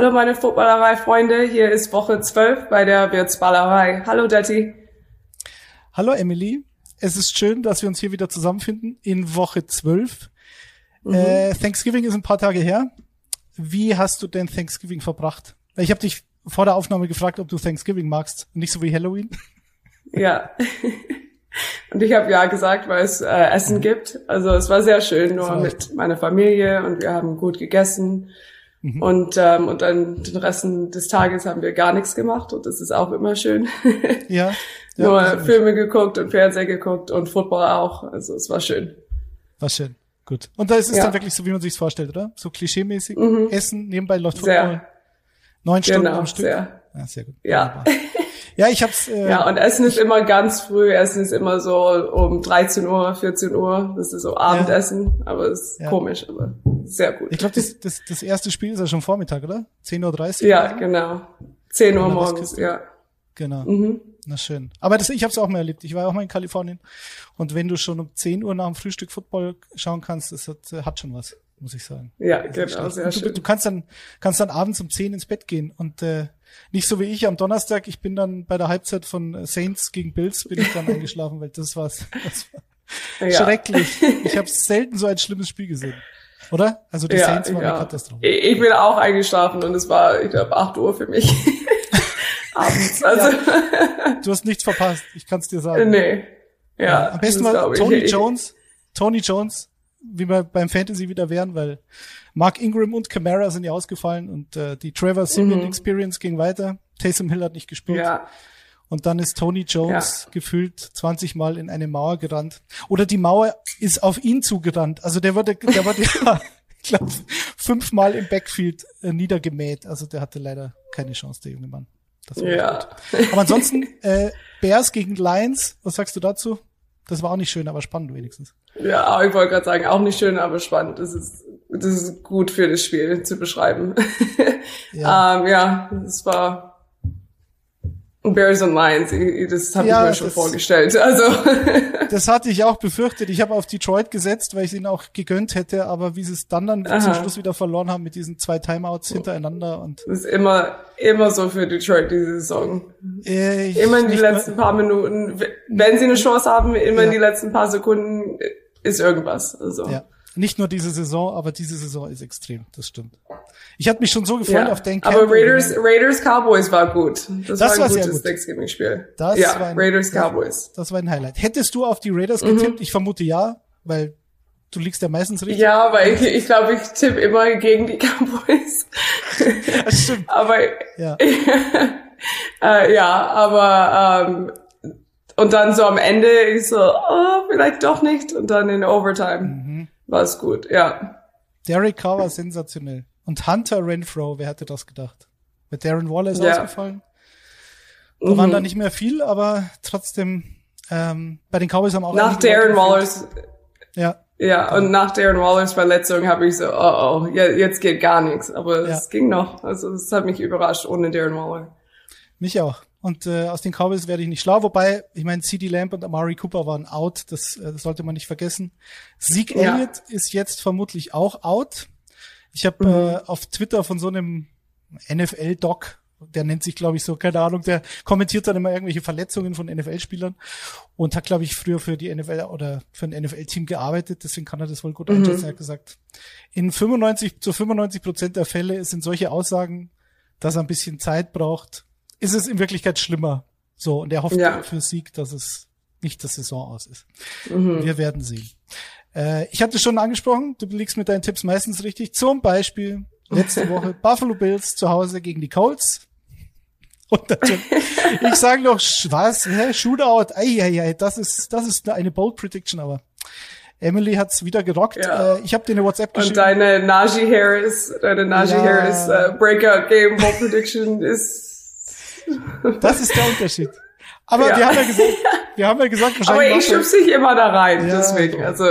Hallo meine Footballerei-Freunde, hier ist Woche 12 bei der Wirtsballerei. Hallo Detti. Hallo Emily, es ist schön, dass wir uns hier wieder zusammenfinden in Woche 12. Mhm. Äh, Thanksgiving ist ein paar Tage her. Wie hast du denn Thanksgiving verbracht? Ich habe dich vor der Aufnahme gefragt, ob du Thanksgiving magst, nicht so wie Halloween. Ja. Und ich habe ja gesagt, weil es äh, Essen mhm. gibt. Also es war sehr schön, nur mit meiner Familie und wir haben gut gegessen. Mhm. Und, ähm, und dann den Rest des Tages haben wir gar nichts gemacht und das ist auch immer schön. Ja. ja Nur Filme geguckt und Fernseher geguckt und Football auch. Also es war schön. War schön. Gut. Und da ist es ja. dann wirklich so, wie man sich vorstellt, oder? So klischeemäßig. Mhm. Essen, nebenbei läuft Football. Sehr. Neun Stunden genau, am Stück. Sehr. Ja, sehr gut. Ja. Ja, ich hab's. Äh, ja, und Essen ist immer ganz früh. Essen ist immer so um 13 Uhr, 14 Uhr. Das ist so Abendessen, ja. aber es ist ja. komisch, aber sehr gut. Ich glaube, das, das, das erste Spiel ist ja schon Vormittag, oder? 10.30 Uhr? Ja, genau. 10 Uhr morgens, ja. Genau. Mhm. Na schön. Aber das, ich habe es auch mal erlebt. Ich war auch mal in Kalifornien. Und wenn du schon um 10 Uhr nach dem Frühstück Football schauen kannst, das hat, hat schon was, muss ich sagen. Ja, genau. Sehr du, schön. du kannst dann, kannst dann abends um 10 ins Bett gehen und äh, nicht so wie ich am Donnerstag. Ich bin dann bei der Halbzeit von Saints gegen Bills bin ich dann eingeschlafen, weil das war's. Das war ja. schrecklich. Ich habe selten so ein schlimmes Spiel gesehen. Oder? Also die ja, Saints waren ja. eine Katastrophe. Ich bin auch eingeschlafen und es war, ich glaube, 8 Uhr für mich. Abends. Also. Ja, du hast nichts verpasst, ich kann es dir sagen. Nee. Ja. am besten war Tony ich. Jones. Tony Jones, wie wir beim Fantasy wieder wären, weil Mark Ingram und Camara sind ja ausgefallen und äh, die Trevor Simeon mhm. Experience ging weiter. Taysom Hill hat nicht gespielt. Ja. Und dann ist Tony Jones ja. gefühlt 20 Mal in eine Mauer gerannt. Oder die Mauer ist auf ihn zugerannt. Also der wurde, der wurde ja, ich glaube, fünfmal im Backfield äh, niedergemäht. Also der hatte leider keine Chance, der junge Mann. ja. Aber ansonsten, äh, Bears gegen Lions, was sagst du dazu? Das war auch nicht schön, aber spannend wenigstens. Ja, ich wollte gerade sagen, auch nicht schön, aber spannend. Das ist, das ist gut für das Spiel zu beschreiben. Ja, ähm, ja das war Bears and Lions, das habe ja, ich mir schon vorgestellt. Also das hatte ich auch befürchtet. Ich habe auf Detroit gesetzt, weil ich es ihnen auch gegönnt hätte, aber wie sie es dann dann Aha. zum Schluss wieder verloren haben mit diesen zwei Timeouts hintereinander und das ist immer immer so für Detroit diese Saison. Äh, immer in die letzten paar Minuten, wenn sie eine Chance haben, immer ja. in die letzten paar Sekunden ist irgendwas. Also. Ja. Nicht nur diese Saison, aber diese Saison ist extrem, das stimmt. Ich hatte mich schon so gefreut ja. auf den Campbell. Aber Raiders, Raiders Cowboys war gut. Das, das war ein gutes gut. Thanksgiving-Spiel. ja, war ein, Raiders Cowboys. Das, das, war ein Highlight. Hättest du auf die Raiders getippt? Mhm. Ich vermute ja, weil du liegst ja meistens richtig. Ja, weil ich, ich glaube, ich tippe immer gegen die Cowboys. Das stimmt. aber ja, äh, ja aber ähm, und dann so am Ende ich so, oh, vielleicht doch nicht und dann in Overtime. Mhm war es gut, ja. Derek Carr war sensationell. Und Hunter Renfro, wer hätte das gedacht? Mit Darren Waller ist ja. ausgefallen. Da mhm. waren da nicht mehr viel, aber trotzdem, ähm, bei den Cowboys haben auch Nach Darren Wallers. Ja. Ja, und nach Darren Wallers Verletzung habe ich so, oh oh, jetzt geht gar nichts. Aber ja. es ging noch. Also es hat mich überrascht ohne Darren Waller. Mich auch. Und äh, aus den Cowboys werde ich nicht schlau, wobei, ich meine, CD Lamb und Amari Cooper waren out, das, äh, das sollte man nicht vergessen. Zeke ja. Elliott ist jetzt vermutlich auch out. Ich habe mhm. äh, auf Twitter von so einem NFL-Doc, der nennt sich, glaube ich, so, keine Ahnung, der kommentiert dann immer irgendwelche Verletzungen von NFL-Spielern und hat, glaube ich, früher für die NFL oder für ein NFL-Team gearbeitet, deswegen kann er das wohl gut mhm. einschätzen. Er hat gesagt, in 95 zu 95 Prozent der Fälle sind solche Aussagen, dass er ein bisschen Zeit braucht, ist es in Wirklichkeit schlimmer. So, und er hofft ja. für Sieg, dass es nicht das Saison aus ist. Mhm. Wir werden sehen. Äh, ich hatte schon angesprochen, du liegst mit deinen Tipps meistens richtig. Zum Beispiel letzte Woche Buffalo Bills zu Hause gegen die Colts. Und natürlich, ich sage noch, was, hä, Shootout, ei, ei, ei, das ist, das ist eine Bold Prediction, aber Emily hat's wieder gerockt. Ja. Äh, ich habe dir eine WhatsApp geschickt. Und deine Najee Harris, deine Najee ja. Harris uh, Breakout Game Bold Prediction ist das ist der Unterschied. Aber ja. wir haben ja gesagt, wir haben ja gesagt, wahrscheinlich. Aber ich schubse dich immer da rein, ja, deswegen. Also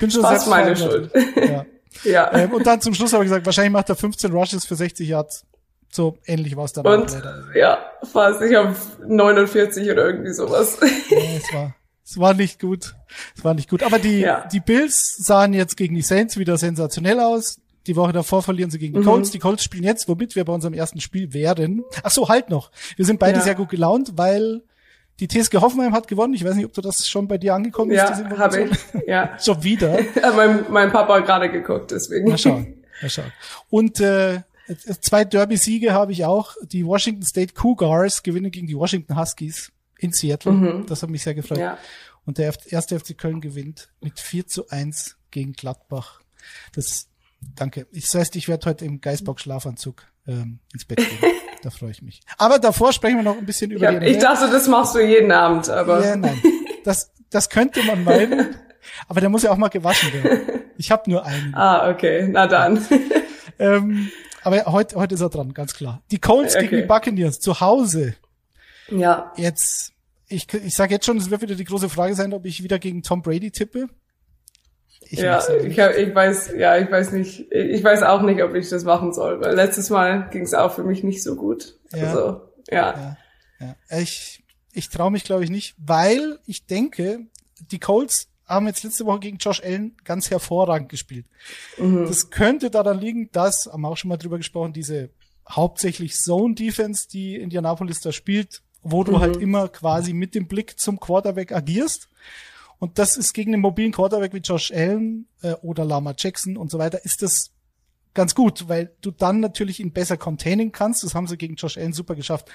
bin schon fast meine Schuld. Ja. ja. Ähm, und dann zum Schluss habe ich gesagt, wahrscheinlich macht er 15 Rushes für 60 Yards. So ähnlich war es dann. Und ja, fast ich habe 49 oder irgendwie sowas. Ja, es war, es war nicht gut. Es war nicht gut. Aber die, ja. die Bills sahen jetzt gegen die Saints wieder sensationell aus. Die Woche davor verlieren sie gegen die mhm. Colts. Die Colts spielen jetzt, womit wir bei unserem ersten Spiel wären. Ach so, halt noch. Wir sind beide ja. sehr gut gelaunt, weil die TSG Hoffenheim hat gewonnen. Ich weiß nicht, ob du das schon bei dir angekommen ja, ist. Ja, habe ich. Ja. schon wieder. mein, mein Papa hat gerade geguckt, deswegen. Mal schauen. Mal schauen. Und äh, zwei Derby-Siege habe ich auch. Die Washington State Cougars gewinnen gegen die Washington Huskies in Seattle. Mhm. Das hat mich sehr gefreut. Ja. Und der erste FC Köln gewinnt mit 4 zu 1 gegen Gladbach. Das, danke. Das heißt, ich werde heute im Geisbock Schlafanzug ähm, ins Bett gehen. da freue ich mich. Aber davor sprechen wir noch ein bisschen über ja, die. Ich dachte, das machst du jeden Abend, aber. Ja, nein. Das, das könnte man meinen. aber der muss ja auch mal gewaschen werden. Ich habe nur einen. Ah, okay. Na dann. ähm, aber heute, heute ist er dran, ganz klar. Die Colts okay. gegen die Buccaneers zu Hause. Ja. Jetzt, ich, ich sage jetzt schon, es wird wieder die große Frage sein, ob ich wieder gegen Tom Brady tippe. Ich ja, ich, hab, ich weiß, ja, ich weiß nicht, ich weiß auch nicht, ob ich das machen soll, weil letztes Mal ging es auch für mich nicht so gut. Ja. Also, ja. ja, ja. Ich, ich traue mich, glaube ich, nicht, weil ich denke, die Colts haben jetzt letzte Woche gegen Josh Allen ganz hervorragend gespielt. Mhm. Das könnte daran liegen, dass, haben wir auch schon mal drüber gesprochen, diese hauptsächlich Zone Defense, die Indianapolis da spielt, wo du mhm. halt immer quasi mit dem Blick zum Quarterback agierst. Und das ist gegen einen mobilen Quarterback wie Josh Allen äh, oder Lama Jackson und so weiter, ist das ganz gut, weil du dann natürlich ihn besser containen kannst. Das haben sie gegen Josh Allen super geschafft.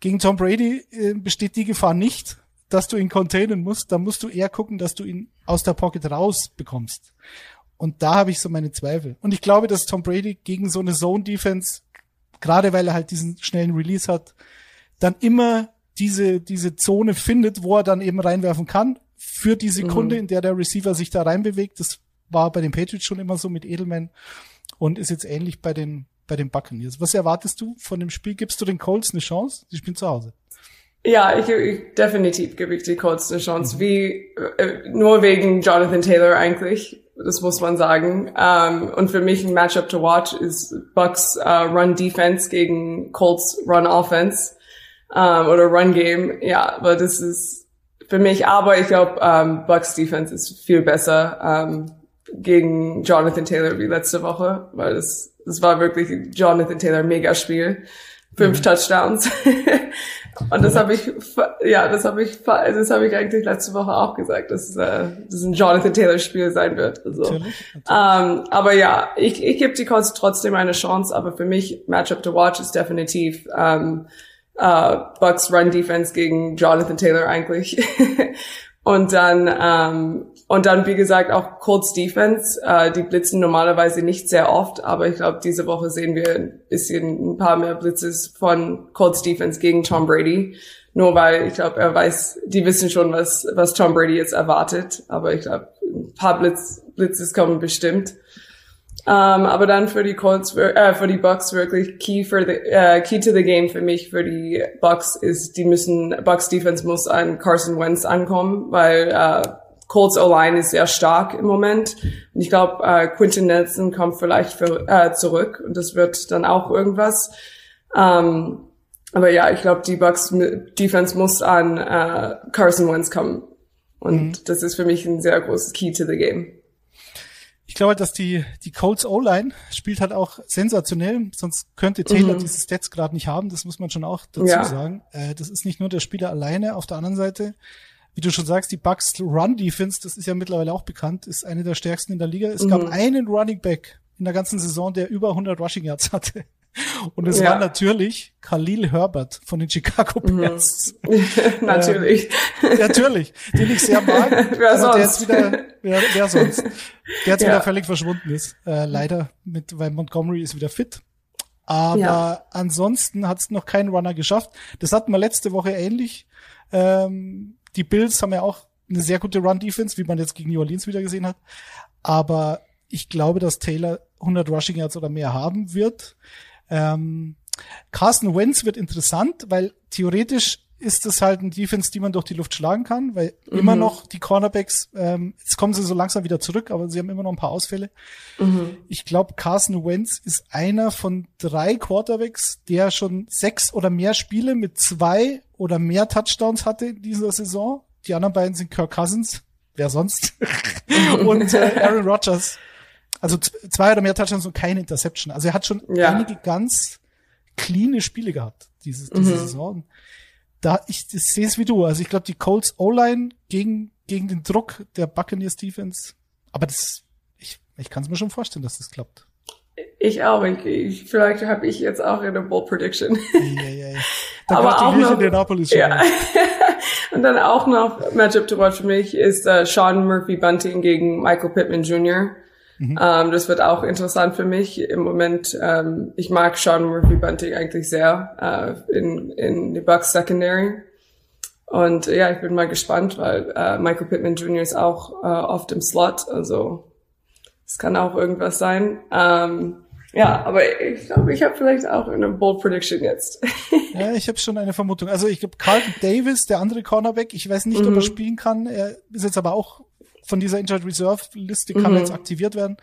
Gegen Tom Brady äh, besteht die Gefahr nicht, dass du ihn containen musst. Da musst du eher gucken, dass du ihn aus der Pocket rausbekommst. Und da habe ich so meine Zweifel. Und ich glaube, dass Tom Brady gegen so eine Zone Defense, gerade weil er halt diesen schnellen Release hat, dann immer diese, diese Zone findet, wo er dann eben reinwerfen kann. Für die Sekunde, mhm. in der der Receiver sich da reinbewegt. Das war bei den Patriots schon immer so mit Edelman und ist jetzt ähnlich bei den, bei den Buccaneers. Was erwartest du von dem Spiel? Gibst du den Colts eine Chance? Die spielen zu Hause. Ja, ich, ich definitiv gebe ich die Colts eine Chance. Mhm. Wie äh, nur wegen Jonathan Taylor eigentlich, das muss man sagen. Um, und für mich ein Matchup to watch ist Bucks uh, Run Defense gegen Colts Run Offense um, oder Run Game. Ja, aber das ist für mich. Aber ich glaube, um, Bucks Defense ist viel besser um, gegen Jonathan Taylor wie letzte Woche, weil das das war wirklich Jonathan Taylor Megaspiel fünf mhm. Touchdowns. Und das habe ich, ja, das habe ich, das habe ich eigentlich letzte Woche auch gesagt, dass äh, das ein Jonathan Taylor Spiel sein wird. Also, natürlich, natürlich. Ähm, aber ja, ich, ich gebe die Colts trotzdem eine Chance, aber für mich Matchup to watch ist definitiv ähm, äh, Bucks Run Defense gegen Jonathan Taylor eigentlich. Und dann, ähm, und dann, wie gesagt, auch Colts Defense. Äh, die blitzen normalerweise nicht sehr oft, aber ich glaube, diese Woche sehen wir ein bisschen ein paar mehr Blitzes von Colts Defense gegen Tom Brady. Nur weil ich glaube, er weiß, die wissen schon, was, was Tom Brady jetzt erwartet. Aber ich glaube, ein paar Blitz, Blitzes kommen bestimmt. Um, aber dann für die Colts, äh, für die Bucks wirklich key for the uh, key to the game für mich für die Bucks ist, die müssen Bucks Defense muss an Carson Wentz ankommen, weil uh, Colts O-Line ist sehr stark im Moment. Und ich glaube, uh, Quinton Nelson kommt vielleicht für, uh, zurück und das wird dann auch irgendwas. Um, aber ja, ich glaube, die Bucks Defense muss an uh, Carson Wentz kommen. Und mhm. das ist für mich ein sehr großes Key to the game ich glaube, dass die, die Colts O-Line spielt halt auch sensationell, sonst könnte Taylor mhm. diese Stats gerade nicht haben, das muss man schon auch dazu ja. sagen. Äh, das ist nicht nur der Spieler alleine, auf der anderen Seite, wie du schon sagst, die Bucks Run Defense, das ist ja mittlerweile auch bekannt, ist eine der stärksten in der Liga. Es mhm. gab einen Running Back in der ganzen Saison, der über 100 Rushing Yards hatte. Und es ja. war natürlich Khalil Herbert von den Chicago mhm. Bears. natürlich. Ähm, natürlich. Den ich sehr mag. wer sonst? Der jetzt wieder, wer, wer sonst? Der jetzt ja. wieder völlig verschwunden ist. Äh, leider mit, weil Montgomery ist wieder fit. Aber ja. ansonsten hat es noch kein Runner geschafft. Das hatten wir letzte Woche ähnlich. Ähm, die Bills haben ja auch eine sehr gute Run-Defense, wie man jetzt gegen New Orleans wieder gesehen hat. Aber ich glaube, dass Taylor 100 Rushing Yards oder mehr haben wird. Ähm, Carsten Wentz wird interessant, weil theoretisch ist es halt ein Defense, die man durch die Luft schlagen kann, weil mhm. immer noch die Cornerbacks, ähm, jetzt kommen sie so langsam wieder zurück, aber sie haben immer noch ein paar Ausfälle. Mhm. Ich glaube, Carsten Wentz ist einer von drei Quarterbacks, der schon sechs oder mehr Spiele mit zwei oder mehr Touchdowns hatte in dieser Saison. Die anderen beiden sind Kirk Cousins, wer sonst? Und äh, Aaron Rodgers. Also zwei oder mehr Touchdowns und keine Interception. Also er hat schon ja. einige ganz cleane Spiele gehabt, dieses, diese mhm. Saison. Da, ich, ich sehe es wie du. Also ich glaube, die Colts O-Line gegen, gegen den Druck der Buccaneers Defense. Aber das, ich, ich kann es mir schon vorstellen, dass das klappt. Ich auch. Ich, ich, vielleicht habe ich jetzt auch eine Bold Prediction. Ja, ja, ja. Da Aber auch noch, Indianapolis schon. Ja. Und dann auch noch Matchup to watch für mich ist uh, Sean Murphy Bunting gegen Michael Pittman Jr. Mhm. Ähm, das wird auch interessant für mich. Im Moment, ähm, ich mag Sean Murphy Bunting eigentlich sehr äh, in, in die Bucks Secondary. Und ja, ich bin mal gespannt, weil äh, Michael Pittman Jr. ist auch äh, auf dem Slot. Also es kann auch irgendwas sein. Ähm, ja, aber ich glaube, ich habe vielleicht auch eine Bold Prediction jetzt. ja, ich habe schon eine Vermutung. Also ich glaube, Carlton Davis, der andere Cornerback, ich weiß nicht, mhm. ob er mhm. spielen kann. Er ist jetzt aber auch von dieser Injured Reserve Liste kann mhm. jetzt aktiviert werden.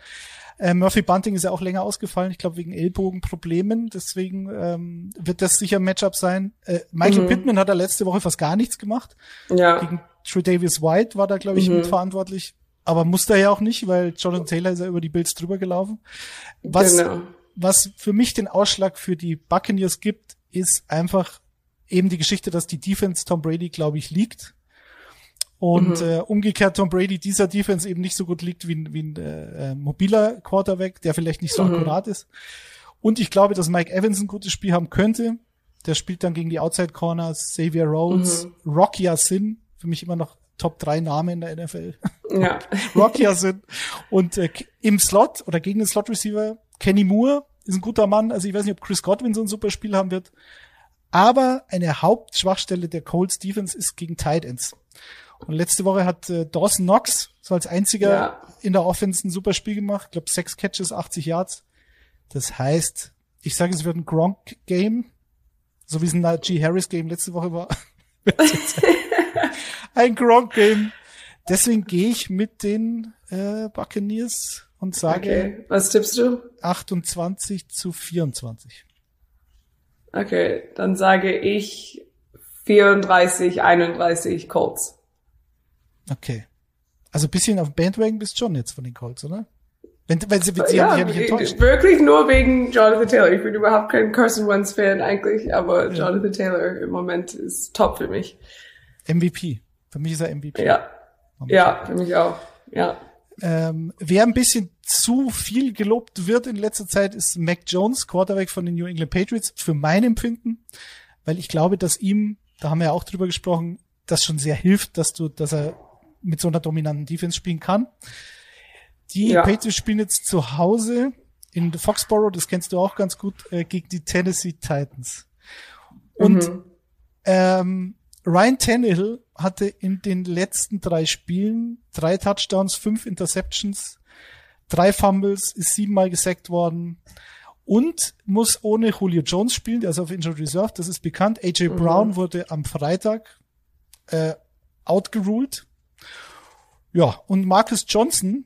Äh, Murphy Bunting ist ja auch länger ausgefallen, ich glaube wegen Ellbogenproblemen, deswegen ähm, wird das sicher ein Matchup sein. Äh, Michael mhm. Pittman hat er letzte Woche fast gar nichts gemacht. Ja. Gegen True Davis White war da, glaube ich, mhm. mitverantwortlich. Aber musste er ja auch nicht, weil Jonathan Taylor ist ja über die Bills drüber gelaufen. Was, genau. was für mich den Ausschlag für die Buccaneers gibt, ist einfach eben die Geschichte, dass die Defense Tom Brady, glaube ich, liegt. Und mhm. äh, umgekehrt Tom Brady dieser Defense eben nicht so gut liegt wie, wie ein äh, äh, mobiler Quarterback, der vielleicht nicht so mhm. akkurat ist. Und ich glaube, dass Mike Evans ein gutes Spiel haben könnte. Der spielt dann gegen die Outside Corners, Xavier Rhodes, mhm. Rocky Sin, für mich immer noch Top 3 Namen in der NFL. Ja. Rocky Sin. Und äh, im Slot oder gegen den Slot Receiver Kenny Moore ist ein guter Mann. Also ich weiß nicht, ob Chris Godwin so ein super Spiel haben wird. Aber eine Hauptschwachstelle der Colts Defense ist gegen Tight Ends. Und letzte Woche hat äh, Dawson Knox so als einziger ja. in der Offense ein super Spiel gemacht. Ich glaube, sechs Catches, 80 Yards. Das heißt, ich sage, es wird ein Gronk-Game, so wie es ein Najee Harris-Game letzte Woche war. ein Gronk-Game. Deswegen gehe ich mit den äh, Buccaneers und sage okay. Was tippst du? 28 zu 24. Okay, dann sage ich 34, 31 Colts. Okay. Also bisschen auf Bandwagon bist schon jetzt von den Colts, oder? Wenn, wenn sie, wenn sie ja, haben ja nicht enttäuscht. Wirklich nur wegen Jonathan Taylor. Ich bin überhaupt kein Carson Wentz Fan eigentlich, aber ja. Jonathan Taylor im Moment ist top für mich. MVP. Für mich ist er MVP. Ja. Ja, für mich auch. Ja. Ähm, wer ein bisschen zu viel gelobt wird in letzter Zeit ist Mac Jones, Quarterback von den New England Patriots, für mein Empfinden, weil ich glaube, dass ihm, da haben wir ja auch drüber gesprochen, das schon sehr hilft, dass du, dass er mit so einer dominanten Defense spielen kann. Die ja. Patriots spielen jetzt zu Hause in Foxborough, das kennst du auch ganz gut, äh, gegen die Tennessee Titans. Und mhm. ähm, Ryan Tannehill hatte in den letzten drei Spielen drei Touchdowns, fünf Interceptions, drei Fumbles, ist siebenmal gesackt worden und muss ohne Julio Jones spielen, der ist auf Injured Reserve, das ist bekannt. AJ mhm. Brown wurde am Freitag äh, outgeruled ja, und Marcus Johnson,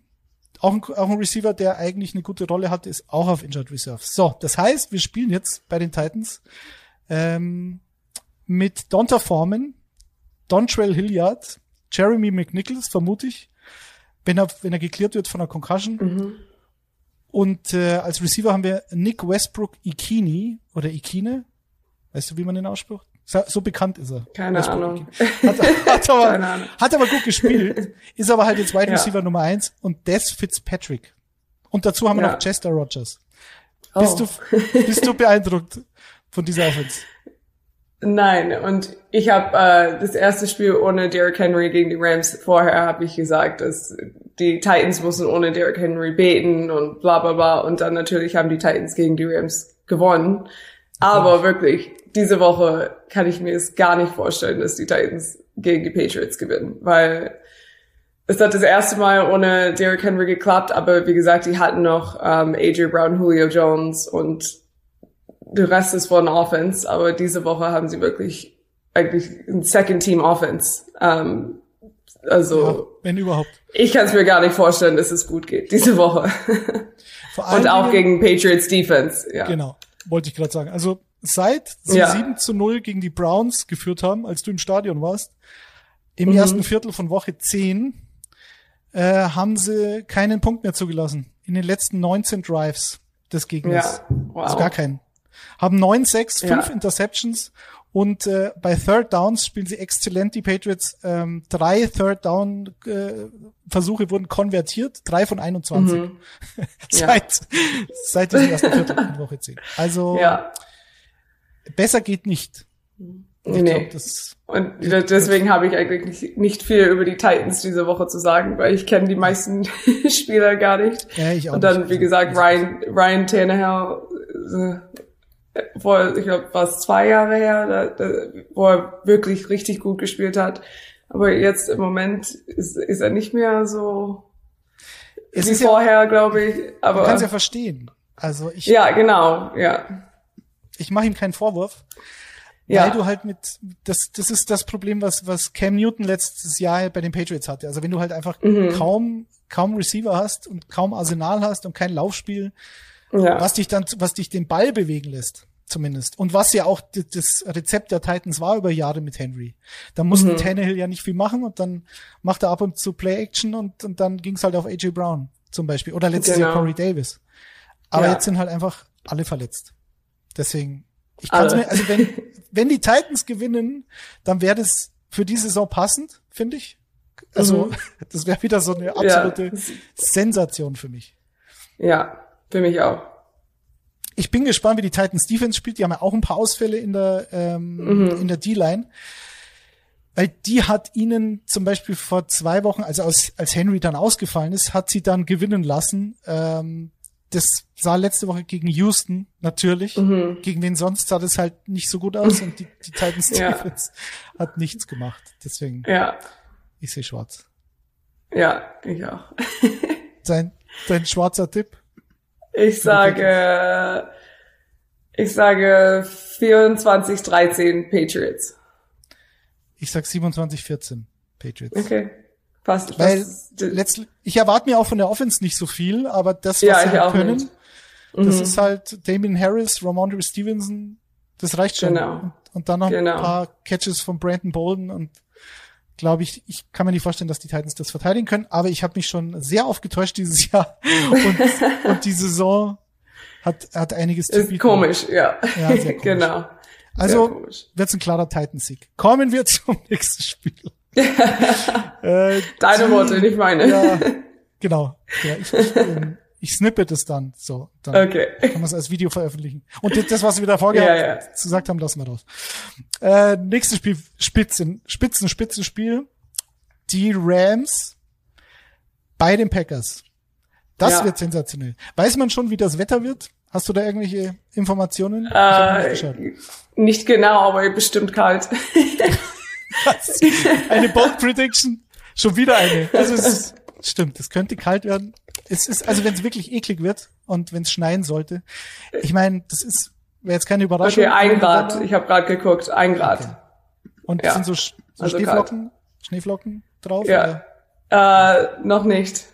auch ein, auch ein Receiver, der eigentlich eine gute Rolle hatte, ist auch auf Injured Reserve. So, das heißt, wir spielen jetzt bei den Titans ähm, mit Donta Foreman, Dontrell Hilliard, Jeremy McNichols, vermute ich, wenn er, wenn er geklärt wird von einer Concussion. Mhm. Und äh, als Receiver haben wir Nick Westbrook Ikini oder Ikine. Weißt du, wie man den ausspricht? So bekannt ist er. Keine Ahnung. Hat, hat, aber, Keine Ahnung. hat aber gut gespielt. Ist aber halt jetzt Wide Receiver ja. Nummer eins und Des Fitzpatrick. Und dazu haben wir ja. noch Chester Rogers. Oh. Bist, du, bist du beeindruckt von dieser Offense? Nein, und ich habe äh, das erste Spiel ohne Derrick Henry gegen die Rams. Vorher habe ich gesagt, dass die Titans müssen ohne Derrick Henry beten und bla bla bla. Und dann natürlich haben die Titans gegen die Rams gewonnen. Aber wirklich, diese Woche kann ich mir es gar nicht vorstellen, dass die Titans gegen die Patriots gewinnen, weil es hat das erste Mal ohne Derrick Henry geklappt, aber wie gesagt, die hatten noch ähm, AJ Brown, Julio Jones und der Rest ist von Offense, aber diese Woche haben sie wirklich eigentlich ein Second Team Offense. Ähm, also ja, wenn überhaupt. Ich kann es mir gar nicht vorstellen, dass es gut geht diese Woche. und auch gegen Patriots Defense. Ja. Genau, wollte ich gerade sagen. Also seit sie ja. 7 zu 0 gegen die Browns geführt haben, als du im Stadion warst, im mhm. ersten Viertel von Woche 10, äh, haben sie keinen Punkt mehr zugelassen. In den letzten 19 Drives des Gegners. Ja, wow. Also gar keinen. Haben 9, 6, 5 ja. Interceptions und äh, bei Third Downs spielen sie exzellent. Die Patriots ähm, drei Third Down äh, Versuche wurden konvertiert, drei von 21 mhm. seit ja. seit diesem ersten Viertel in Woche 10. Also ja. besser geht nicht. Ich nee. Glaub, das, und deswegen habe ich eigentlich nicht viel über die Titans diese Woche zu sagen, weil ich kenne die meisten Spieler gar nicht. Ja, ich auch und dann, nicht. wie also, gesagt, Ryan, Ryan Tannehill, äh, vor, ich glaube, war es zwei Jahre her, da, da, wo er wirklich richtig gut gespielt hat. Aber jetzt im Moment ist, ist er nicht mehr so es wie vorher, ja, glaube ich. Aber man kann ja verstehen. Also ich. Ja, genau, ja. Ich mache ihm keinen Vorwurf. Ja. Weil du halt mit, das, das ist das Problem, was, was Cam Newton letztes Jahr bei den Patriots hatte. Also wenn du halt einfach mhm. kaum, kaum Receiver hast und kaum Arsenal hast und kein Laufspiel, ja. was dich dann, was dich den Ball bewegen lässt, zumindest. Und was ja auch das Rezept der Titans war über Jahre mit Henry. Da musste mhm. Tannehill ja nicht viel machen und dann macht er ab und zu Play-Action und, und dann ging's halt auf AJ Brown zum Beispiel. Oder letztes genau. Jahr Corey Davis. Aber ja. jetzt sind halt einfach alle verletzt. Deswegen, ich kann mir, also wenn, wenn die Titans gewinnen, dann wäre das für die Saison passend, finde ich. Also, mhm. das wäre wieder so eine absolute ja. Sensation für mich. Ja, für mich auch. Ich bin gespannt, wie die Titans Defense spielt. Die haben ja auch ein paar Ausfälle in der, ähm, mhm. in der D-Line. Weil die hat ihnen zum Beispiel vor zwei Wochen, also als, als Henry dann ausgefallen ist, hat sie dann gewinnen lassen. Ähm, das sah letzte Woche gegen Houston natürlich. Mhm. Gegen wen sonst sah das halt nicht so gut aus und die, die Titans ja. Defense hat nichts gemacht. Deswegen. Ja. Ich sehe schwarz. Ja, ich auch. dein, dein schwarzer Tipp? Ich sage, ich sage 24, 13 Patriots. Ich sag 27, 14 Patriots. Okay. Passt. Weil letztlich, ich erwarte mir auch von der Offense nicht so viel, aber das, was ja, sie halt können, nicht. das mhm. ist halt Damien Harris, Ramondre Stevenson, das reicht schon. Genau. Und, und dann noch genau. ein paar Catches von Brandon Bolden und glaube ich, ich kann mir nicht vorstellen, dass die Titans das verteidigen können, aber ich habe mich schon sehr oft getäuscht dieses Jahr und, und die Saison hat, hat einiges zu bieten. Komisch, ja. Ja, sehr komisch. genau. Also wird's ein klarer Titans-Sieg. Kommen wir zum nächsten Spiel. äh, Deine die, Worte, nicht meine. Ja, genau. Ja, ich, ich, ähm, ich snippe das dann. So, dann okay. kann man es als Video veröffentlichen. Und das, was wir da vorher ja, ja. gesagt haben, lassen wir raus. Äh, nächstes Spiel, Spitzen, Spitzen, Spitzenspiel. Die Rams bei den Packers. Das ja. wird sensationell. Weiß man schon, wie das Wetter wird? Hast du da irgendwelche Informationen? Äh, nicht genau, aber bestimmt kalt. eine Bold Prediction. Schon wieder eine. Also es ist, stimmt, es könnte kalt werden. Es ist, also wenn es wirklich eklig wird und wenn es schneien sollte. Ich meine, das ist, wäre jetzt keine Überraschung. Okay, ein Grad. Ich habe gerade geguckt, ein Grad. Okay. Und ja. sind so, so also Schneeflocken, kalt. Schneeflocken drauf? Ja. Äh, noch nicht.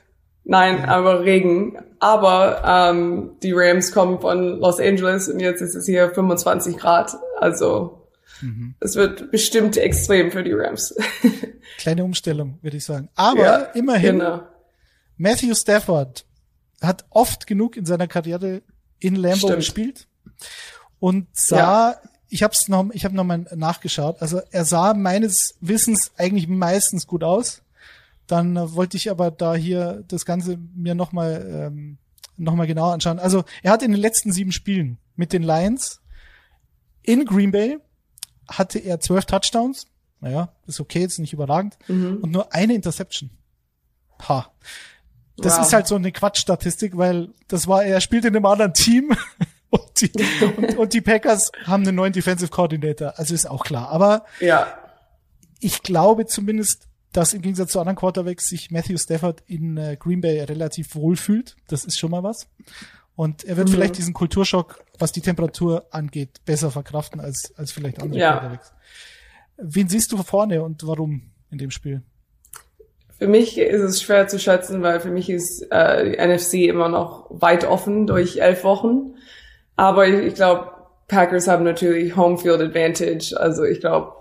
Nein, ja. aber Regen. Aber ähm, die Rams kommen von Los Angeles und jetzt ist es hier 25 Grad. Also Mhm. Es wird bestimmt extrem für die Rams. Kleine Umstellung, würde ich sagen. Aber ja, immerhin, genau. Matthew Stafford hat oft genug in seiner Karriere in Lambo Stimmt. gespielt und sah, ja. ich habe es noch, ich habe noch mal nachgeschaut. Also er sah meines Wissens eigentlich meistens gut aus. Dann äh, wollte ich aber da hier das Ganze mir noch mal ähm, noch mal genauer anschauen. Also er hat in den letzten sieben Spielen mit den Lions in Green Bay hatte er zwölf Touchdowns. Naja, ist okay, ist nicht überragend. Mhm. Und nur eine Interception. Ha. Das wow. ist halt so eine Quatschstatistik, weil das war, er spielt in einem anderen Team und, die, und, und die Packers haben einen neuen Defensive Coordinator. Also ist auch klar. Aber ja. ich glaube zumindest, dass im Gegensatz zu anderen Quarterbacks sich Matthew Stafford in äh, Green Bay relativ wohl fühlt. Das ist schon mal was. Und er wird mhm. vielleicht diesen Kulturschock, was die Temperatur angeht, besser verkraften als, als vielleicht andere ja. Quarterbacks. Wen siehst du vorne und warum in dem Spiel? Für mich ist es schwer zu schätzen, weil für mich ist äh, die NFC immer noch weit offen durch elf Wochen. Aber ich, ich glaube, Packers haben natürlich Homefield Advantage. Also ich glaube,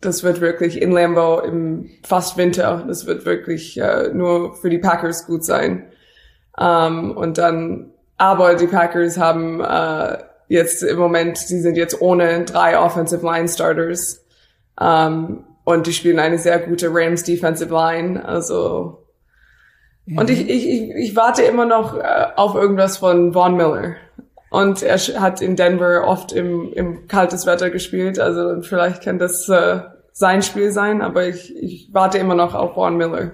das wird wirklich in Lambeau im fast Winter. Das wird wirklich äh, nur für die Packers gut sein. Ähm, und dann, aber die Packers haben äh, jetzt im Moment, sie sind jetzt ohne drei Offensive Line Starters. Ähm, und die spielen eine sehr gute Rams Defensive Line. Also mhm. und ich, ich, ich, warte immer noch äh, auf irgendwas von Vaughn Miller. Und er hat in Denver oft im, im kaltes Wetter gespielt. Also vielleicht kann das äh, sein Spiel sein, aber ich, ich warte immer noch auf Vaughn Miller.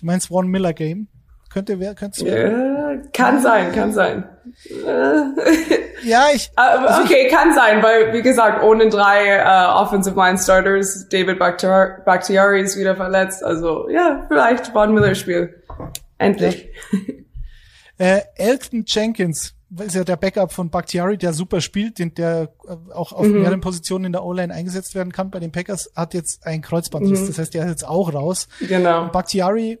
Du meinst Vaughn Miller Game? Könnte wer, könnte ja, kann sein, kann sein. ja, ich. Also okay, ich, kann sein, weil wie gesagt, ohne drei uh, Offensive Line Starters, David Bakhtiari ist wieder verletzt, also ja, vielleicht Von Miller Spiel. Endlich. Ja. äh, Elton Jenkins ist ja der Backup von Bakhtiari, der super spielt, den der äh, auch auf mhm. mehreren Positionen in der O-Line eingesetzt werden kann. Bei den Packers hat jetzt ein Kreuzbandriss, mhm. das heißt, der ist jetzt auch raus. Genau. Und Bakhtiari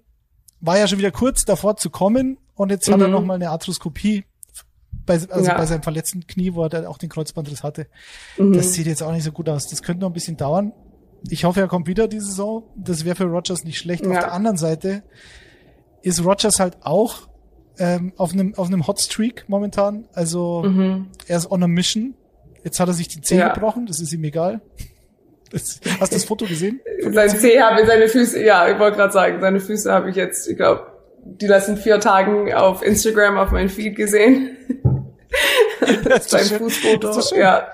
war ja schon wieder kurz davor zu kommen und jetzt mhm. hat er mhm. noch mal eine Arthroskopie bei, also ja. bei seinem verletzten Knie, wo er dann auch den Kreuzbandriss hatte. Mhm. Das sieht jetzt auch nicht so gut aus. Das könnte noch ein bisschen dauern. Ich hoffe, er kommt wieder diese Saison. Das wäre für Rogers nicht schlecht. Ja. Auf der anderen Seite ist Rogers halt auch ähm, auf einem auf einem Hotstreak momentan. Also mhm. er ist on a mission. Jetzt hat er sich die Zähne ja. gebrochen. Das ist ihm egal. Das, hast du das Foto gesehen? Sein Zeh habe seine Füße, ja, ich wollte gerade sagen, seine Füße habe ich jetzt, ich glaube, die letzten vier Tagen auf Instagram auf meinem Feed gesehen. Das ist Sein Fußfoto. Ist ja.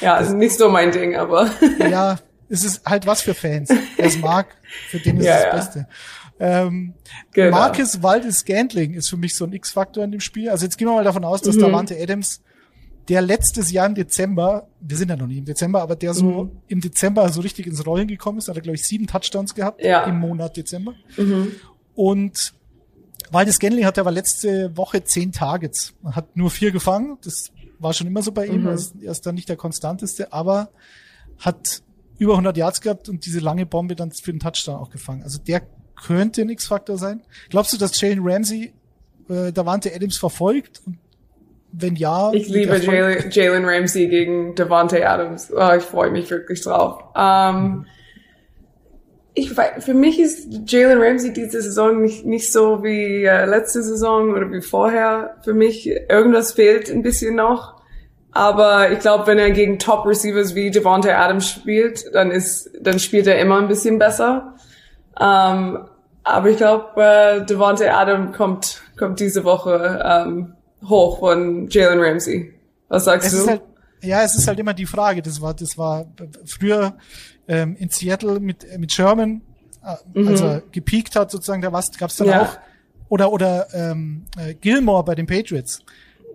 ja, das ist nicht so mein Ding, aber. ja, es ist halt was für Fans. Wer es mag, für den ist ja, es das ja. Beste. Ähm, genau. Marcus Waldes Scantling ist für mich so ein X-Faktor in dem Spiel. Also jetzt gehen wir mal davon aus, dass mhm. Davante Adams der letztes Jahr im Dezember, wir sind ja noch nicht im Dezember, aber der so mhm. im Dezember so richtig ins Rollen gekommen ist, hat er, glaube ich, sieben Touchdowns gehabt ja. im Monat Dezember. Mhm. Und Waldes Genley hatte aber letzte Woche zehn Targets. Man hat nur vier gefangen. Das war schon immer so bei ihm. Mhm. Er ist dann nicht der konstanteste, aber hat über 100 Yards gehabt und diese lange Bombe dann für den Touchdown auch gefangen. Also der könnte ein X-Faktor sein. Glaubst du, dass Jalen Ramsey äh, Davante Adams verfolgt und wenn ja. Ich liebe Jalen Ramsey gegen Devontae Adams. Oh, ich freue mich wirklich drauf. Ähm, ich weiß, für mich ist Jalen Ramsey diese Saison nicht, nicht so wie äh, letzte Saison oder wie vorher. Für mich irgendwas fehlt ein bisschen noch. Aber ich glaube, wenn er gegen Top Receivers wie Devontae Adams spielt, dann ist, dann spielt er immer ein bisschen besser. Ähm, aber ich glaube, äh, Devontae Adams kommt, kommt diese Woche ähm, hoch von Jalen Ramsey. Was sagst es du? Halt, ja, es ist halt immer die Frage. Das war, das war früher ähm, in Seattle mit mit Sherman, äh, mhm. als er gepiekt hat sozusagen. Da was gab's dann ja. auch oder oder ähm, äh, Gilmore bei den Patriots.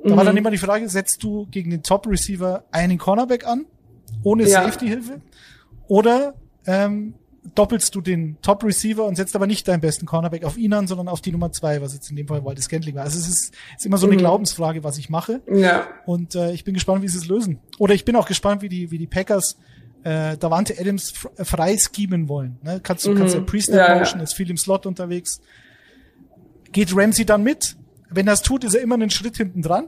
Da mhm. war dann immer die Frage: Setzt du gegen den Top Receiver einen Cornerback an ohne ja. Safety Hilfe oder ähm, doppelst du den Top Receiver und setzt aber nicht deinen besten Cornerback auf ihn an, sondern auf die Nummer zwei, was jetzt in dem Fall Waldes Scantling war. Also es ist, ist immer so eine mhm. Glaubensfrage, was ich mache. Ja. Und äh, ich bin gespannt, wie sie es lösen. Oder ich bin auch gespannt, wie die, wie die Packers äh, Davante Adams frei schemen wollen. Ne? Kannst du, mhm. kannst ja Pre-Snap Motion, ja. ist viel im Slot unterwegs. Geht Ramsey dann mit? Wenn er es tut, ist er immer einen Schritt hinten dran.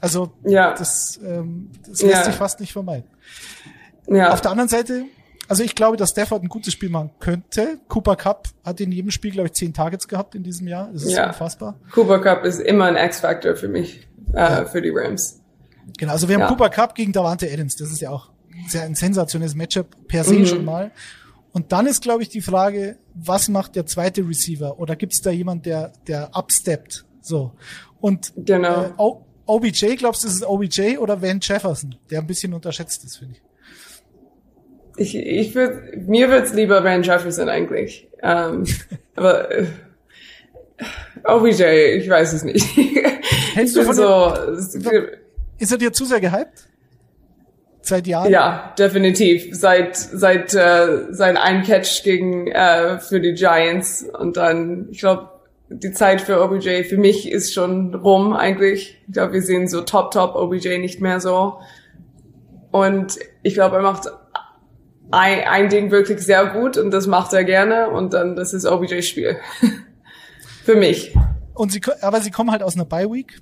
Also ja. das, ähm, das lässt sich fast nicht vermeiden. Ja. Auf der anderen Seite also ich glaube, dass Stafford ein gutes Spiel machen könnte. Cooper Cup hat in jedem Spiel, glaube ich, zehn Targets gehabt in diesem Jahr. Das ist ja. unfassbar. Cooper Cup ist immer ein X-Factor für mich, äh, ja. für die Rams. Genau, also wir haben ja. Cooper Cup gegen Davante Adams. Das ist ja auch sehr ein sensationelles Matchup per se mhm. schon mal. Und dann ist, glaube ich, die Frage, was macht der zweite Receiver? Oder gibt es da jemand, der, der upsteppt? So. Und genau. äh, OBJ, glaubst du, ist es OBJ oder Van Jefferson, der ein bisschen unterschätzt ist, finde ich? Ich, ich würde, mir wird's lieber Van Jefferson eigentlich. Ähm, aber äh, OBJ, ich weiß es nicht. Hältst du von so, ist er dir zu sehr gehypt? Seit Jahren? Ja, definitiv. Seit seit äh, sein ein Catch gegen äh, für die Giants und dann, ich glaube, die Zeit für OBJ für mich ist schon rum eigentlich. Ich glaube, wir sehen so Top Top OBJ nicht mehr so. Und ich glaube, er macht ein, ein Ding wirklich sehr gut und das macht er gerne und dann das ist OBJ Spiel. Für mich. Und sie, aber sie kommen halt aus einer Bye Week.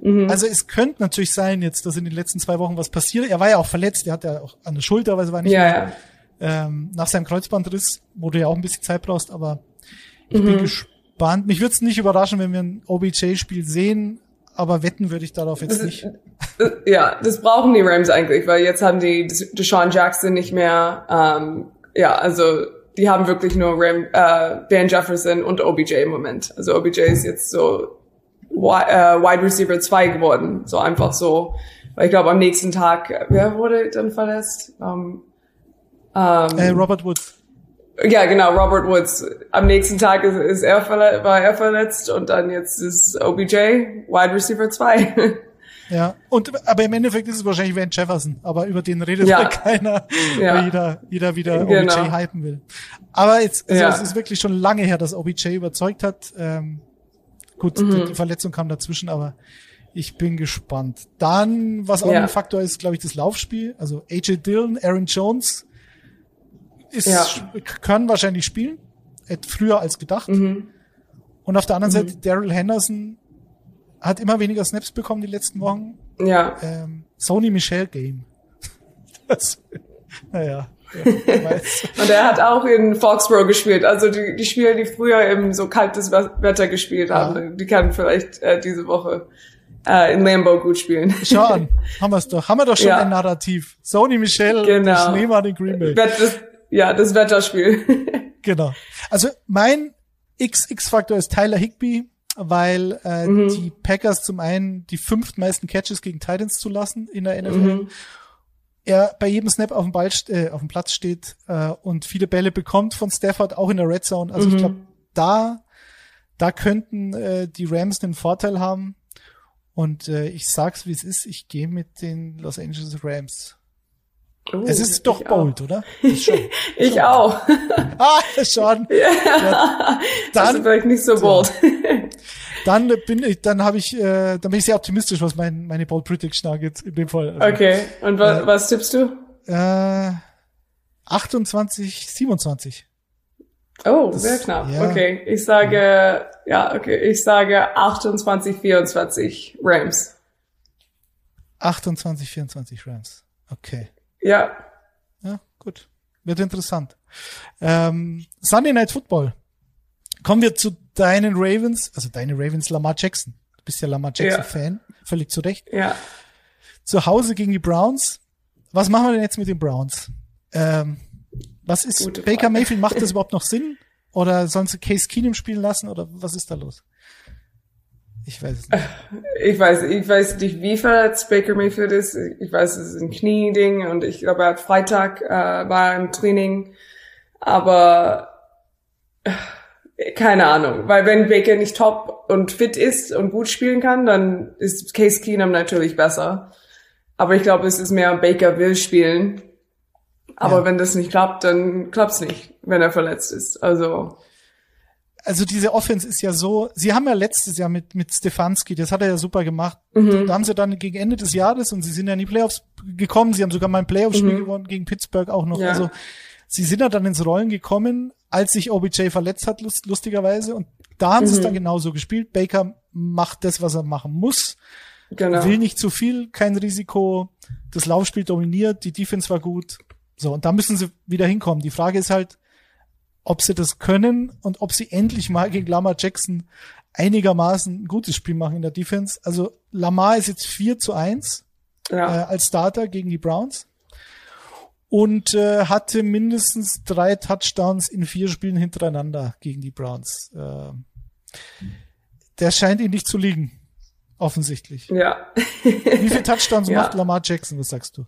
Mhm. Also es könnte natürlich sein jetzt, dass in den letzten zwei Wochen was passiert. Er war ja auch verletzt, er hat ja auch an der Schulter, aber es war nicht ja, mehr, ja. Ähm, nach seinem Kreuzbandriss, wo du ja auch ein bisschen Zeit brauchst, aber ich mhm. bin gespannt. Mich würde es nicht überraschen, wenn wir ein OBJ-Spiel sehen, aber wetten würde ich darauf jetzt das, nicht. Ja, das brauchen die Rams eigentlich, weil jetzt haben die Deshaun Jackson nicht mehr. Ähm, ja, also die haben wirklich nur Ram, äh, Van Jefferson und OBJ im Moment. Also OBJ ist jetzt so Wide, äh, Wide Receiver 2 geworden. So einfach so. Weil ich glaube, am nächsten Tag, wer wurde dann verletzt? Um, um, äh, Robert Woods. Ja, genau, Robert Woods. Am nächsten Tag ist, ist er verletzt, war er verletzt und dann jetzt ist OBJ Wide Receiver 2. Ja, und aber im Endeffekt ist es wahrscheinlich Van Jefferson, aber über den redet ja. keiner, ja. weil jeder, jeder wieder genau. OBJ hypen will. Aber jetzt, also ja. es ist wirklich schon lange her, dass OBJ überzeugt hat. Ähm, gut, mhm. die, die, Verletzung kam dazwischen, aber ich bin gespannt. Dann, was auch ja. ein Faktor ist, glaube ich, das Laufspiel. Also AJ Dillon, Aaron Jones ist, können wahrscheinlich spielen, früher als gedacht. Mhm. Und auf der anderen mhm. Seite Daryl Henderson hat immer weniger Snaps bekommen die letzten Wochen. Ja. Ähm, Sony Michel Game. Das, naja. Ja, und er hat auch in Foxborough gespielt. Also die, die Spieler, die früher im so kaltes Wetter gespielt haben, ja. die können vielleicht äh, diese Woche äh, in Lambo gut spielen. Schau an, haben wir es doch. Haben wir doch schon ja. ein Narrativ. Sony Michel, genau. der Schneemann in Green Bay. Das, ja, das Wetterspiel. genau. Also mein XX-Faktor ist Tyler Higby weil äh, mhm. die Packers zum einen die fünftmeisten Catches gegen Titans zulassen in der NFL. Mhm. Er bei jedem Snap auf dem Ball äh, auf dem Platz steht äh, und viele Bälle bekommt von Stafford auch in der Red Zone. Also mhm. ich glaube, da da könnten äh, die Rams den Vorteil haben. Und äh, ich sag's wie es ist, ich gehe mit den Los Angeles Rams. Oh, es ist doch bold, auch. oder? Schon, ich schon. auch. ah, schon. Ja. ja. Dann, das ist vielleicht nicht so bold. dann bin ich, dann habe ich, äh, dann bin ich sehr optimistisch, was mein, meine Bold Prediction angeht in dem Fall. Also, okay. Und was, äh, was tippst du? Äh, 28, 27. Oh, das, sehr knapp. Ja. Okay. Ich sage, ja, okay. Ich sage 28, 24 Rams. 28, 24 Rams. Okay. Ja. Ja, gut. Wird interessant. Ähm, Sunday Night Football. Kommen wir zu deinen Ravens, also deine Ravens Lamar Jackson. Du bist ja Lamar Jackson-Fan, ja. völlig zu Recht. Ja. Zu Hause gegen die Browns. Was machen wir denn jetzt mit den Browns? Ähm, was ist, Gute Baker Frage. Mayfield, macht das überhaupt noch Sinn? Oder sollen sie Case Keenum spielen lassen? Oder was ist da los? Ich weiß es nicht. Ich weiß, ich weiß nicht, wie verletzt Baker Mayfield ist. Ich weiß, es ist ein Knieding und ich glaube, er hat Freitag äh, war im Training. Aber äh, keine Ahnung, weil wenn Baker nicht top und fit ist und gut spielen kann, dann ist Case Keenum natürlich besser. Aber ich glaube, es ist mehr Baker will spielen. Aber ja. wenn das nicht klappt, dann klappt's nicht, wenn er verletzt ist. Also also diese Offense ist ja so, sie haben ja letztes Jahr mit, mit Stefanski, das hat er ja super gemacht. Mhm. Da haben sie dann gegen Ende des Jahres und sie sind ja in die Playoffs gekommen, sie haben sogar mal ein Playoff-Spiel mhm. gewonnen gegen Pittsburgh auch noch. Ja. Also sie sind ja dann ins Rollen gekommen, als sich OBJ verletzt hat, lust, lustigerweise. Und da haben mhm. sie es dann genauso gespielt. Baker macht das, was er machen muss. Genau. Will nicht zu viel, kein Risiko. Das Laufspiel dominiert, die Defense war gut. So, und da müssen sie wieder hinkommen. Die Frage ist halt, ob sie das können und ob sie endlich mal gegen Lamar Jackson einigermaßen ein gutes Spiel machen in der Defense. Also Lamar ist jetzt 4 zu 1 ja. äh, als Starter gegen die Browns und äh, hatte mindestens drei Touchdowns in vier Spielen hintereinander gegen die Browns. Äh, der scheint ihn nicht zu liegen, offensichtlich. Ja. Wie viele Touchdowns ja. macht Lamar Jackson, was sagst du?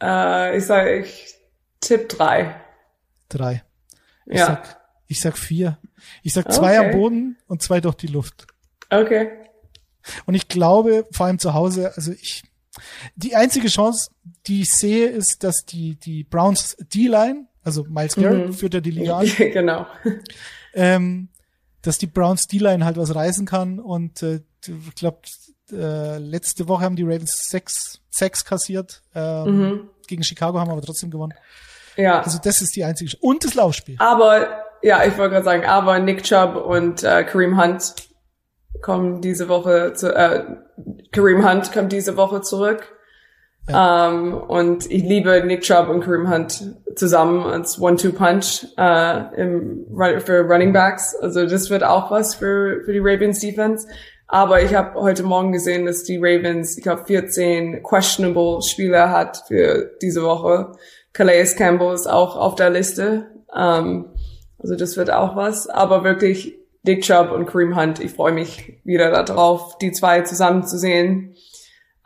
Äh, ich sage, ich tipp drei. Drei. Ich ja. Sag, ich sag vier. Ich sag zwei okay. am Boden und zwei durch die Luft. Okay. Und ich glaube, vor allem zu Hause, also ich, die einzige Chance, die ich sehe, ist, dass die, die Browns D-Line, also Miles Garrett mhm. führt ja die Liga an. genau. Ähm, dass die Browns D-Line halt was reißen kann und äh, ich glaube, äh, letzte Woche haben die Ravens sechs, sechs kassiert. Ähm, mhm. Gegen Chicago haben wir aber trotzdem gewonnen. Ja. Also das ist die einzige. Und das Laufspiel. Aber, ja, ich wollte gerade sagen, aber Nick Chubb und äh, Kareem Hunt kommen diese Woche zu, äh, Kareem Hunt kommt diese Woche zurück. Ja. Um, ähm, und ich liebe Nick Chubb und Kareem Hunt zusammen als One-Two-Punch äh, im, für Running Backs. Also das wird auch was für, für die Ravens Defense. Aber ich habe heute Morgen gesehen, dass die Ravens, ich glaube, 14 questionable Spieler hat für diese Woche. Calais Campbell ist auch auf der Liste. Um, also das wird auch was. Aber wirklich Dick Chubb und Kareem Hunt, ich freue mich wieder darauf, die zwei zusammen zu sehen.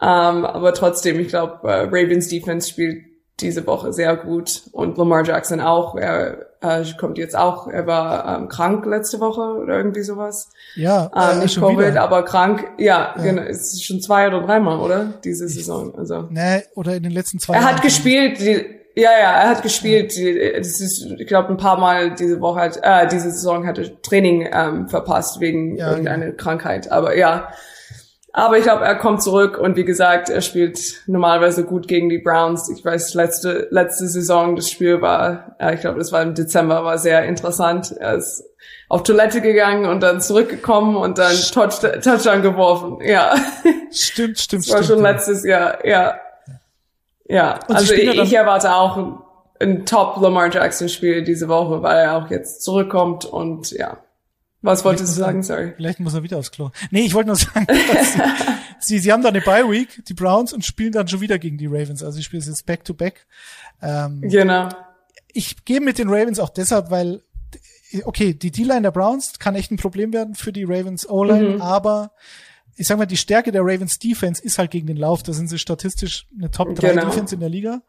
Um, aber trotzdem, ich glaube, uh, Ravens Defense spielt diese Woche sehr gut und Lamar Jackson auch. Er äh, kommt jetzt auch, er war ähm, krank letzte Woche oder irgendwie sowas. Ja, ähm, nicht Covid, wieder. aber krank. Ja, ja, genau, es ist schon zwei oder dreimal, oder? Diese Saison. Also. Nee, oder in den letzten zwei Er Jahren hat gespielt, die, ja, ja, er hat gespielt. Ja. Das ist, ich glaube, ein paar Mal diese Woche hat, äh, diese Saison hatte Training ähm, verpasst wegen ja, irgendeiner genau. Krankheit. Aber ja, aber ich glaube, er kommt zurück und wie gesagt, er spielt normalerweise gut gegen die Browns. Ich weiß, letzte, letzte Saison, das Spiel war, ja, ich glaube, das war im Dezember, war sehr interessant. Er ist auf Toilette gegangen und dann zurückgekommen und dann Touch, Touchdown geworfen. Ja. Stimmt, stimmt, das war stimmt. schon letztes Jahr, ja. Ja, also ich, ich erwarte auch ein, ein Top Lamar Jackson Spiel diese Woche, weil er auch jetzt zurückkommt und ja. Was wolltest du sagen? Sorry. Vielleicht muss er wieder aufs Klo. Nee, ich wollte nur sagen, sie, sie, sie haben da eine Bye Week, die Browns, und spielen dann schon wieder gegen die Ravens. Also sie spielen jetzt back to back. Ähm, genau. Ich gehe mit den Ravens auch deshalb, weil okay, die D-Line der Browns kann echt ein Problem werden für die Ravens O-Line, mhm. aber ich sag mal, die Stärke der Ravens Defense ist halt gegen den Lauf. Da sind sie statistisch eine Top 3 genau. Defense in der Liga.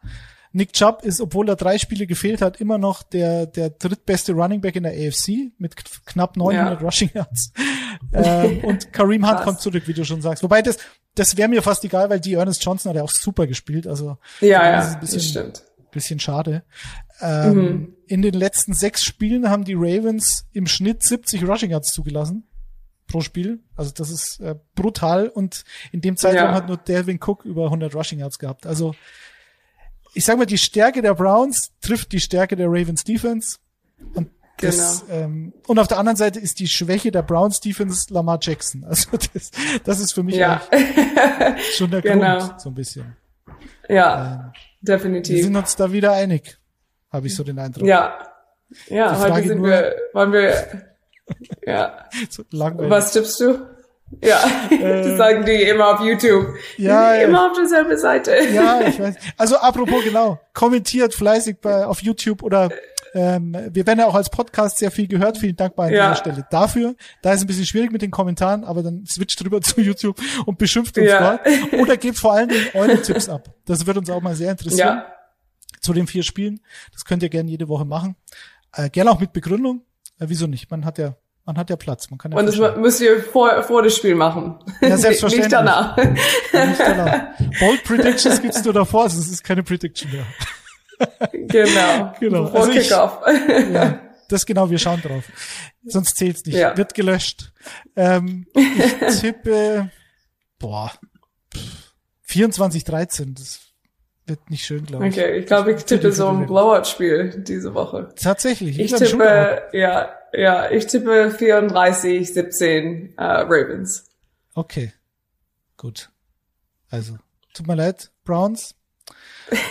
Nick Chubb ist, obwohl er drei Spiele gefehlt hat, immer noch der, der drittbeste Running Back in der AFC mit knapp 900 ja. Rushing Yards. ähm, und Kareem Hunt Krass. kommt zurück, wie du schon sagst. Wobei das, das wäre mir fast egal, weil die Ernest Johnson hat ja auch super gespielt. Also ja, ja, ein bisschen, das stimmt. Bisschen schade. Ähm, mhm. In den letzten sechs Spielen haben die Ravens im Schnitt 70 Rushing Yards zugelassen pro Spiel. Also das ist äh, brutal und in dem Zeitraum ja. hat nur Delvin Cook über 100 Rushing Yards gehabt. Also ich sag mal, die Stärke der Browns trifft die Stärke der Ravens Defense. Und das, genau. ähm, und auf der anderen Seite ist die Schwäche der Browns Defense Lamar Jackson. Also das, das ist für mich ja. schon der genau. Grund, so ein bisschen. Ja, ähm, definitiv. Wir sind uns da wieder einig, habe ich so den Eindruck. Ja, ja, heute sind nur, wir, wollen wir, ja. so Was tippst du? Ja, äh, das sagen die immer auf YouTube. Ja, immer auf derselben Seite. Ja, ich weiß. Also apropos genau, kommentiert fleißig bei auf YouTube oder ähm, wir werden ja auch als Podcast sehr viel gehört. Vielen Dank bei ja. dieser Stelle dafür. Da ist ein bisschen schwierig mit den Kommentaren, aber dann switcht rüber zu YouTube und beschimpft uns ja. dort. Oder gebt vor allen Dingen eure Tipps ab. Das wird uns auch mal sehr interessieren. Ja. Zu den vier Spielen. Das könnt ihr gerne jede Woche machen. Äh, gerne auch mit Begründung. Äh, wieso nicht? Man hat ja man hat ja Platz. Man kann ja Und das müsst ihr vor, vor das Spiel machen. Ja, selbstverständlich. Nicht danach. Nicht danach. Bold Predictions gibt's nur davor, es ist keine Prediction mehr. Genau. genau. Vor also Kickoff. Ja, das genau, wir schauen drauf. Sonst zählt's nicht. Ja. Wird gelöscht. Ähm, ich tippe, boah, 24, 13. Das wird nicht schön, glaube ich. Okay, ich glaube, ich tippe so ein Blowout-Spiel diese Woche. Tatsächlich. Ich, ich tippe, ja, ja, ich tippe 34, 17 äh, Ravens. Okay, gut. Also, tut mir leid, Browns.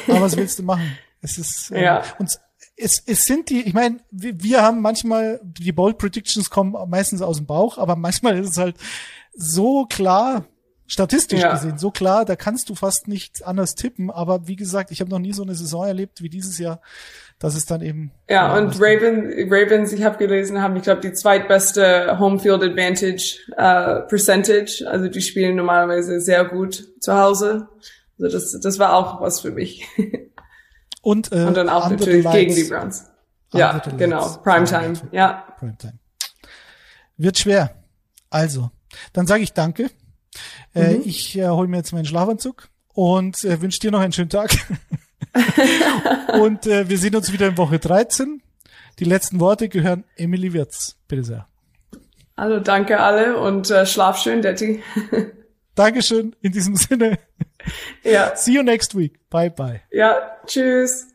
Aber was willst du machen? Es ist ähm, ja. und es, es sind die, ich meine, wir, wir haben manchmal, die Bold Predictions kommen meistens aus dem Bauch, aber manchmal ist es halt so klar, statistisch ja. gesehen, so klar, da kannst du fast nicht anders tippen. Aber wie gesagt, ich habe noch nie so eine Saison erlebt wie dieses Jahr das ist dann eben. Ja, und Raven, Ravens, ich habe gelesen, haben, ich glaube, die zweitbeste Home Field Advantage äh, Percentage. Also die spielen normalerweise sehr gut zu Hause. Also das, das war auch was für mich. Und, äh, und dann auch natürlich gegen die Browns. Ja, genau. Primetime. Ja. Primetime. Wird schwer. Also, dann sage ich danke. Äh, mhm. Ich äh, hole mir jetzt meinen Schlafanzug und äh, wünsche dir noch einen schönen Tag. und äh, wir sehen uns wieder in Woche 13. Die letzten Worte gehören Emily Wirz. Bitte sehr. Also danke alle und äh, schlaf schön, Detti. Dankeschön in diesem Sinne. Ja. See you next week. Bye bye. Ja, tschüss.